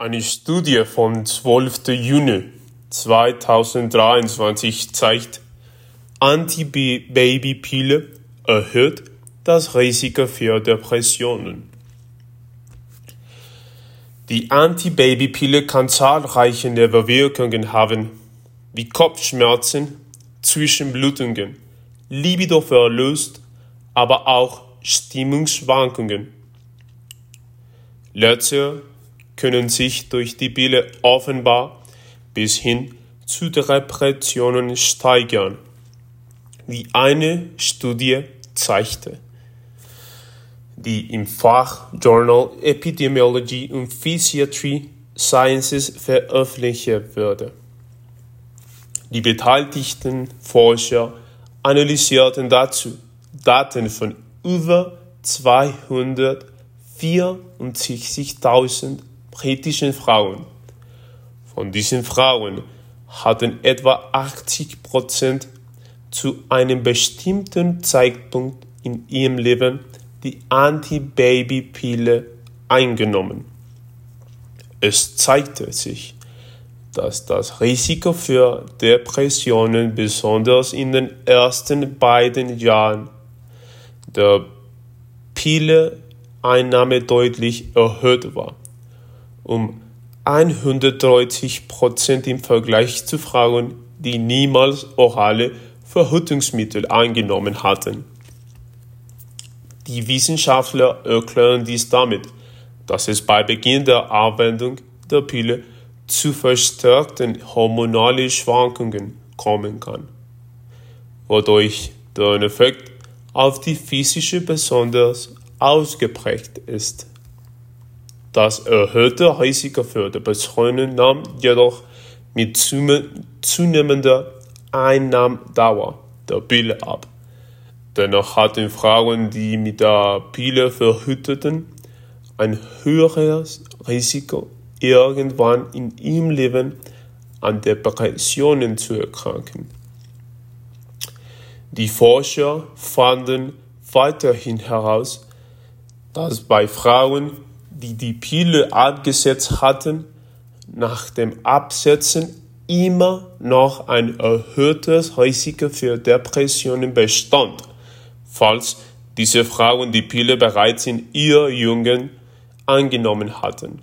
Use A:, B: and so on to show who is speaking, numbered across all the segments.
A: Eine Studie vom 12. Juni 2023 zeigt, Antibabypille erhöht das Risiko für Depressionen. Die Antibabypille kann zahlreiche Nebenwirkungen haben, wie Kopfschmerzen, Zwischenblutungen, Libidoverlust, aber auch Stimmungsschwankungen. Letztere können sich durch die Pille offenbar bis hin zu Depressionen steigern, wie eine Studie zeigte, die im Fachjournal Epidemiology und Physiatry Sciences veröffentlicht wurde. Die beteiligten Forscher analysierten dazu Daten von über 264.000 britischen Frauen. Von diesen Frauen hatten etwa 80 Prozent zu einem bestimmten Zeitpunkt in ihrem Leben die Anti-Baby-Pille eingenommen. Es zeigte sich, dass das Risiko für Depressionen besonders in den ersten beiden Jahren der Pille-Einnahme deutlich erhöht war um 130 Prozent im Vergleich zu Frauen, die niemals orale Verhütungsmittel eingenommen hatten. Die Wissenschaftler erklären dies damit, dass es bei Beginn der Anwendung der Pille zu verstärkten hormonalen Schwankungen kommen kann, wodurch der Effekt auf die physische besonders ausgeprägt ist. Das erhöhte Risiko für Depressionen nahm jedoch mit zunehmender Einnahmedauer der Pille ab. Dennoch hatten Frauen, die mit der Pille verhüteten, ein höheres Risiko, irgendwann in ihrem Leben an Depressionen zu erkranken. Die Forscher fanden weiterhin heraus, dass bei Frauen die die Pille abgesetzt hatten, nach dem Absetzen immer noch ein erhöhtes Risiko für Depressionen bestand, falls diese Frauen die Pille bereits in ihr Jungen angenommen hatten,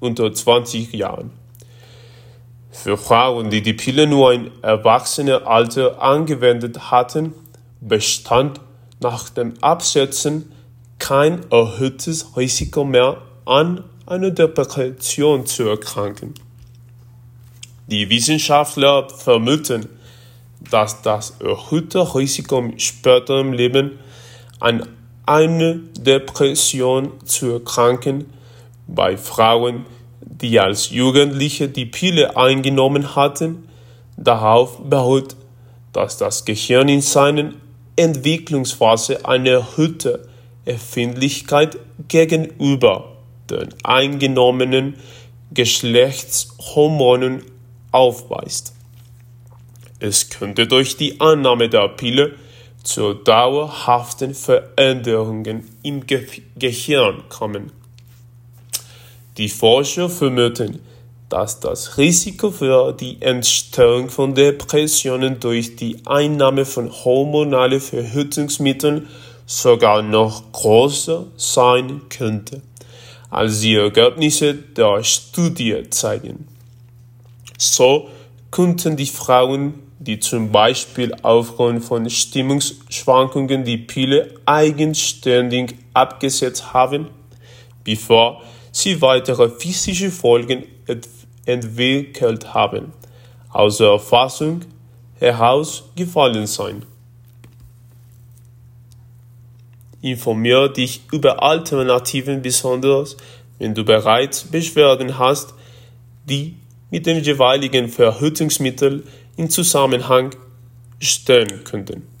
A: unter 20 Jahren. Für Frauen, die die Pille nur im Erwachsenenalter angewendet hatten, bestand nach dem Absetzen kein erhöhtes Risiko mehr an einer Depression zu erkranken. Die Wissenschaftler vermuten, dass das erhöhte Risiko später im Leben an eine Depression zu erkranken bei Frauen, die als Jugendliche die Pille eingenommen hatten, darauf beruht, dass das Gehirn in seiner Entwicklungsphase eine erhöhte Empfindlichkeit gegenüber den eingenommenen Geschlechtshormonen aufweist. Es könnte durch die Annahme der Pille zu dauerhaften Veränderungen im Ge Gehirn kommen. Die Forscher vermuten, dass das Risiko für die Entstehung von Depressionen durch die Einnahme von hormonalen Verhütungsmitteln sogar noch größer sein könnte als die Ergebnisse der Studie zeigen. So könnten die Frauen, die zum Beispiel aufgrund von Stimmungsschwankungen die Pille eigenständig abgesetzt haben, bevor sie weitere physische Folgen entwickelt haben, außer Erfassung herausgefallen sein. Informiere dich über Alternativen, besonders wenn du bereits Beschwerden hast, die mit dem jeweiligen Verhütungsmittel in Zusammenhang stehen könnten.